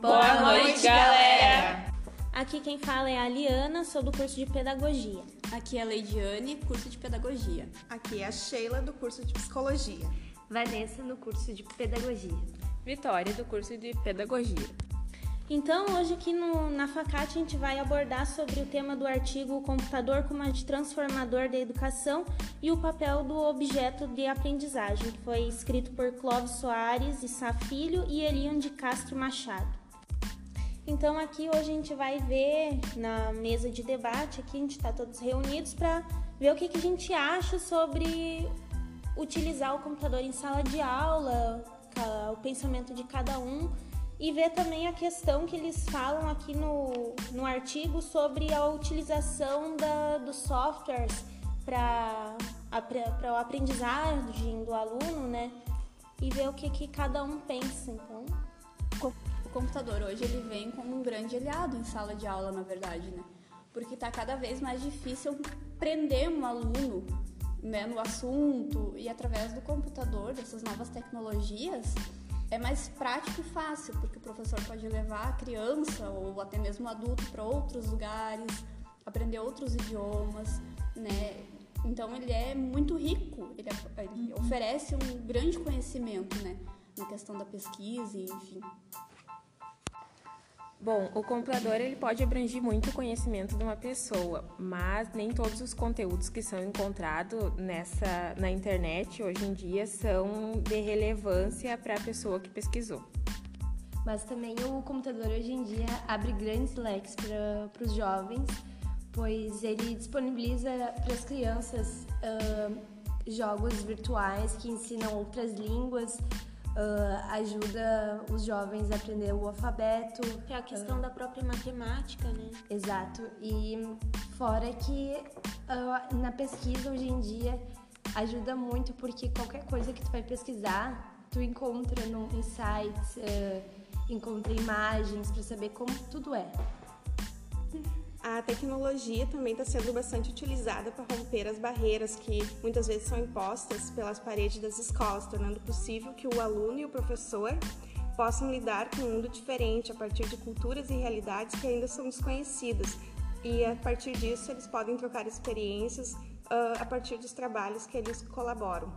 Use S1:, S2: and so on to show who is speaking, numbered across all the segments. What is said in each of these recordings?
S1: Boa noite, galera!
S2: Aqui quem fala é a Liana, sou do curso de Pedagogia.
S3: Aqui é a Leidiane, curso de Pedagogia.
S4: Aqui é a Sheila, do curso de Psicologia.
S5: Vanessa, no curso de Pedagogia.
S1: Vitória, do curso de Pedagogia.
S2: Então, hoje aqui no, na FACAT a gente vai abordar sobre o tema do artigo O computador como agente transformador da educação e o papel do objeto de aprendizagem, que foi escrito por Clóvis Soares e Sá Filho e Elion de Castro Machado. Então, aqui hoje a gente vai ver na mesa de debate, aqui a gente está todos reunidos para ver o que, que a gente acha sobre utilizar o computador em sala de aula, o pensamento de cada um e ver também a questão que eles falam aqui no, no artigo sobre a utilização da, dos softwares para a aprendizagem do aluno, né? E ver o que, que cada um pensa, então.
S3: O computador hoje ele vem como um grande aliado em sala de aula, na verdade, né? Porque está cada vez mais difícil prender um aluno né, no assunto e através do computador, dessas novas tecnologias, é mais prático e fácil, porque o professor pode levar a criança ou até mesmo o adulto para outros lugares, aprender outros idiomas, né? Então ele é muito rico, ele, ele uhum. oferece um grande conhecimento, né? Na questão da pesquisa, enfim.
S1: Bom, o computador ele pode abranger muito o conhecimento de uma pessoa, mas nem todos os conteúdos que são encontrados nessa na internet hoje em dia são de relevância para a pessoa que pesquisou.
S5: Mas também o computador hoje em dia abre grandes leques para os jovens, pois ele disponibiliza para as crianças uh, jogos virtuais que ensinam outras línguas uh, ajuda os jovens a aprender o alfabeto.
S2: É a questão uh, da própria matemática, né?
S5: Exato. E fora que uh, na pesquisa hoje em dia ajuda muito porque qualquer coisa que tu vai pesquisar, tu encontra no, em sites, encontra imagens para saber como tudo é.
S4: A tecnologia também está sendo bastante utilizada para romper as barreiras que muitas vezes são impostas pelas paredes das escolas, tornando possível que o aluno e o professor possam lidar com um mundo diferente a partir de culturas e realidades que ainda são desconhecidas. E a partir disso, eles podem trocar experiências uh, a partir dos trabalhos que eles colaboram.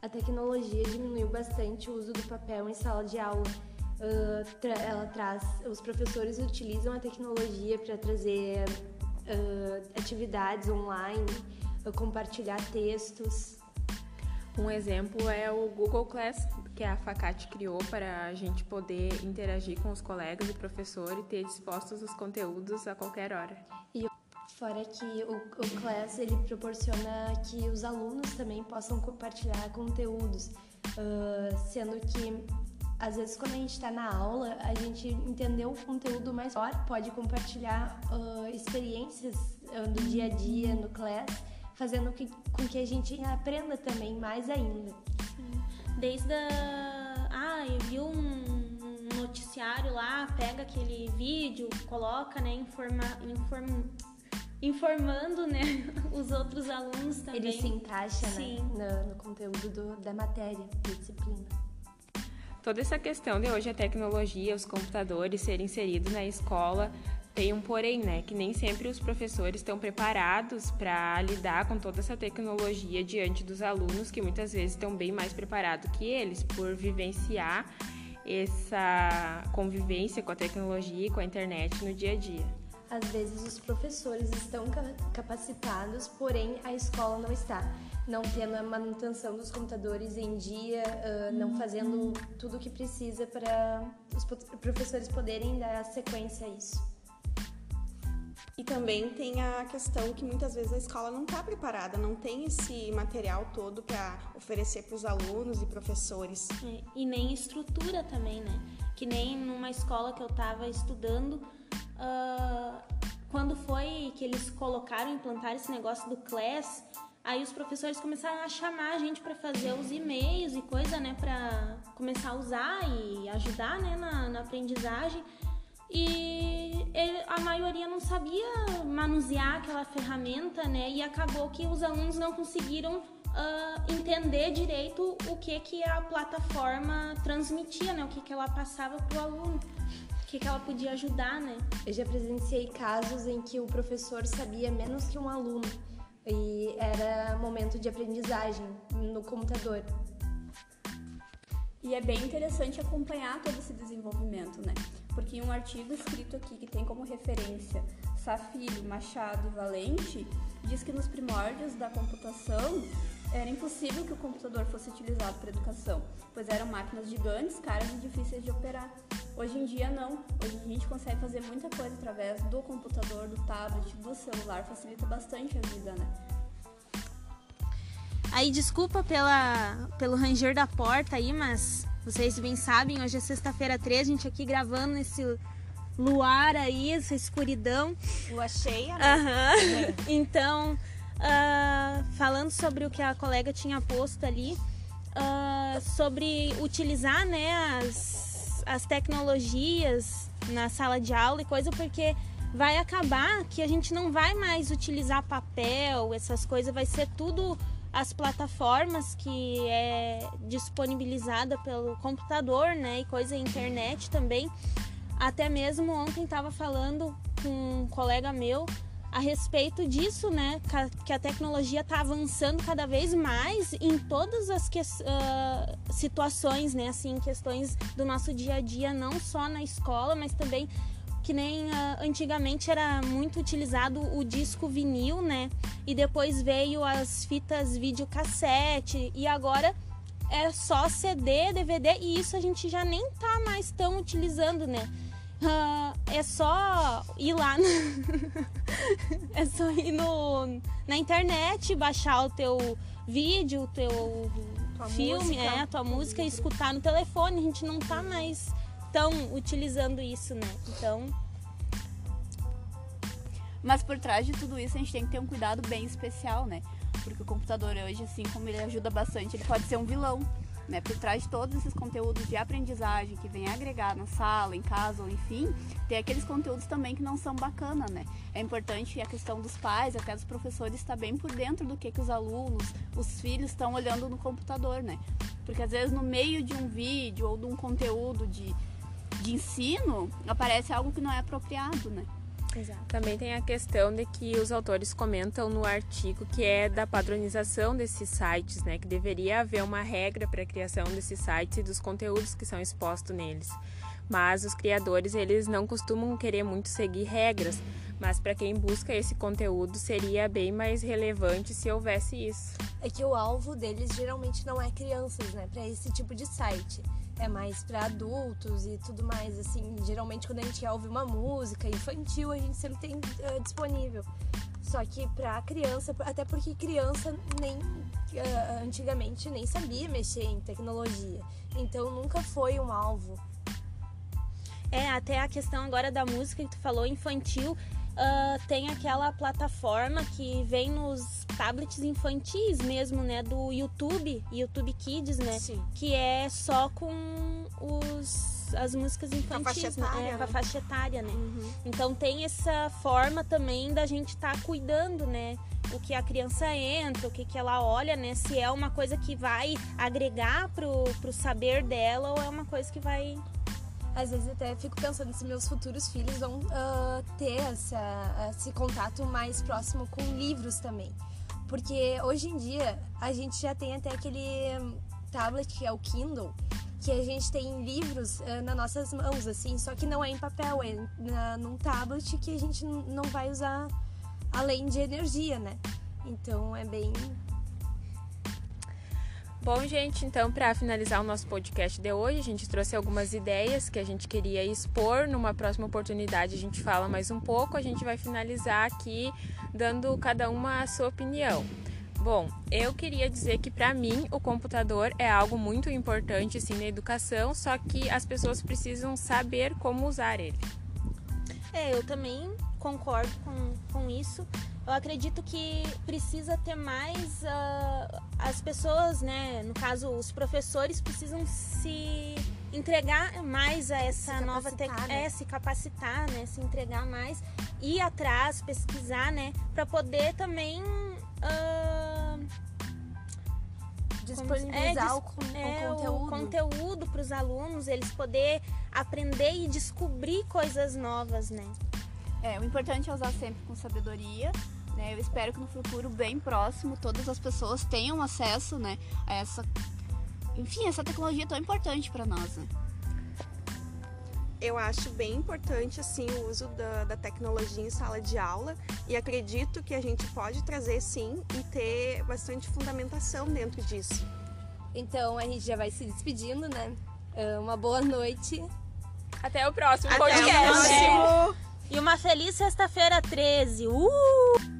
S5: A tecnologia diminuiu bastante o uso do papel em sala de aula Uh, tra ela traz, os professores utilizam a tecnologia para trazer uh, atividades online, uh, compartilhar textos.
S1: Um exemplo é o Google Class, que a Facate criou para a gente poder interagir com os colegas e professor e ter dispostos os conteúdos a qualquer hora.
S5: E fora que o, o Class ele proporciona que os alunos também possam compartilhar conteúdos, sendo que às vezes quando a gente está na aula, a gente entendeu o conteúdo mais forte, pode compartilhar uh, experiências uh, do dia a dia no class, fazendo que, com que a gente aprenda também mais ainda.
S2: Sim. Desde a... Ah, eu vi um noticiário lá, pega aquele vídeo, coloca, né, informa... Inform... informando, né, os outros alunos também.
S5: Ele se encaixa, né, no, no conteúdo do, da matéria, da disciplina.
S1: Toda essa questão de hoje a tecnologia, os computadores serem inseridos na escola tem um porém, né? Que nem sempre os professores estão preparados para lidar com toda essa tecnologia diante dos alunos, que muitas vezes estão bem mais preparados que eles, por vivenciar essa convivência com a tecnologia e com a internet no dia a dia.
S5: Às vezes os professores estão capacitados, porém a escola não está não tendo a manutenção dos computadores em dia, uh, não fazendo tudo o que precisa para os professores poderem dar sequência a isso.
S4: E também tem a questão que muitas vezes a escola não está preparada, não tem esse material todo para oferecer para os alunos e professores.
S2: É, e nem estrutura também, né? Que nem numa escola que eu estava estudando, uh, quando foi que eles colocaram, implantaram esse negócio do Class, Aí os professores começaram a chamar a gente para fazer os e-mails e coisa, né, para começar a usar e ajudar, né, na, na aprendizagem. E ele, a maioria não sabia manusear aquela ferramenta, né? E acabou que os alunos não conseguiram uh, entender direito o que, que a plataforma transmitia, né? O que, que ela passava para o aluno, o que, que ela podia ajudar, né?
S5: Eu já presenciei casos em que o professor sabia menos que um aluno e era momento de aprendizagem no computador.
S3: E é bem interessante acompanhar todo esse desenvolvimento, né? Porque um artigo escrito aqui que tem como referência Safilho, Machado e Valente diz que nos primórdios da computação era impossível que o computador fosse utilizado para educação, pois eram máquinas gigantes, caras e difíceis de operar. Hoje em dia não. Hoje a gente consegue fazer muita coisa através do computador, do tablet, do celular, facilita bastante a vida, né?
S2: Aí desculpa pela, pelo ranger da porta aí, mas vocês bem sabem, hoje é sexta-feira 13, a gente aqui gravando esse luar aí, essa escuridão.
S4: Lua cheia, né?
S2: Uhum. Então, uh, falando sobre o que a colega tinha posto ali, uh, sobre utilizar né, as, as tecnologias na sala de aula e coisa, porque vai acabar que a gente não vai mais utilizar papel, essas coisas, vai ser tudo as plataformas que é disponibilizada pelo computador, né, e coisa internet também. Até mesmo ontem estava falando com um colega meu a respeito disso, né, que a tecnologia está avançando cada vez mais em todas as que, uh, situações, né, assim, questões do nosso dia a dia, não só na escola, mas também que nem uh, antigamente era muito utilizado o disco vinil, né? E depois veio as fitas videocassete e agora é só CD, DVD e isso a gente já nem tá mais tão utilizando, né? Uh, é só ir lá, no... é só ir no... na internet, baixar o teu vídeo, o teu tua filme, música, é, a tua música e escutar no telefone. A gente não tá mais estão utilizando isso, né? Então.
S3: Mas por trás de tudo isso a gente tem que ter um cuidado bem especial, né? Porque o computador hoje, assim como ele ajuda bastante, ele pode ser um vilão. Né? Por trás de todos esses conteúdos de aprendizagem que vem agregar na sala, em casa ou enfim, tem aqueles conteúdos também que não são bacana, né? É importante a questão dos pais, até dos professores estar bem por dentro do que, que os alunos, os filhos estão olhando no computador, né? Porque às vezes no meio de um vídeo ou de um conteúdo de de ensino, aparece algo que não é apropriado, né?
S1: Exato. Também tem a questão de que os autores comentam no artigo que é da padronização desses sites, né? Que deveria haver uma regra para a criação desses sites e dos conteúdos que são expostos neles. Mas os criadores, eles não costumam querer muito seguir regras, mas para quem busca esse conteúdo seria bem mais relevante se houvesse isso.
S5: É que o alvo deles geralmente não é crianças, né? Para esse tipo de site é mais para adultos e tudo mais. Assim, geralmente quando a gente ouve uma música infantil, a gente sempre tem uh, disponível. Só que para criança, até porque criança nem uh, antigamente nem sabia mexer em tecnologia, então nunca foi um alvo.
S2: É, até a questão agora da música que tu falou infantil, uh, tem aquela plataforma que vem nos tablets infantis mesmo, né? Do YouTube, YouTube Kids, né? Sim. Que é só com os as músicas infantis,
S4: com a faixa etária,
S2: né?
S4: né?
S2: Com a faixa etária, né? Uhum. Então tem essa forma também da gente estar tá cuidando, né? O que a criança entra, o que, que ela olha, né? Se é uma coisa que vai agregar pro, pro saber dela ou é uma coisa que vai
S5: às vezes até fico pensando se meus futuros filhos vão uh, ter essa, esse contato mais próximo com livros também. Porque hoje em dia a gente já tem até aquele tablet que é o Kindle, que a gente tem livros uh, nas nossas mãos, assim, só que não é em papel, é na, num tablet que a gente não vai usar além de energia, né? Então é bem
S1: Bom, gente, então para finalizar o nosso podcast de hoje, a gente trouxe algumas ideias que a gente queria expor. Numa próxima oportunidade a gente fala mais um pouco. A gente vai finalizar aqui dando cada uma a sua opinião. Bom, eu queria dizer que para mim o computador é algo muito importante sim na educação, só que as pessoas precisam saber como usar ele.
S2: É, eu também concordo com, com isso. Eu acredito que precisa ter mais uh, as pessoas, né? No caso, os professores precisam se entregar mais a essa nova tec...
S5: capacitar, né?
S2: é se capacitar, né, se entregar mais, ir atrás, pesquisar, né, para poder também ah,
S5: Disponibilizar
S2: é,
S5: o, con- o
S2: é,
S5: conteúdo.
S2: conteúdo para os alunos, eles poder aprender e descobrir coisas novas, né?
S3: É, o importante é usar sempre com sabedoria. Né? Eu espero que no futuro bem próximo todas as pessoas tenham acesso né, a essa. Enfim, essa tecnologia tão importante para nós. Né?
S4: Eu acho bem importante assim o uso da, da tecnologia em sala de aula e acredito que a gente pode trazer sim e ter bastante fundamentação dentro disso.
S5: Então a gente já vai se despedindo, né? Ah, Uma boa noite.
S1: Até o próximo
S4: Até o
S1: podcast.
S4: próximo!
S2: E uma feliz sexta-feira 13. Uh!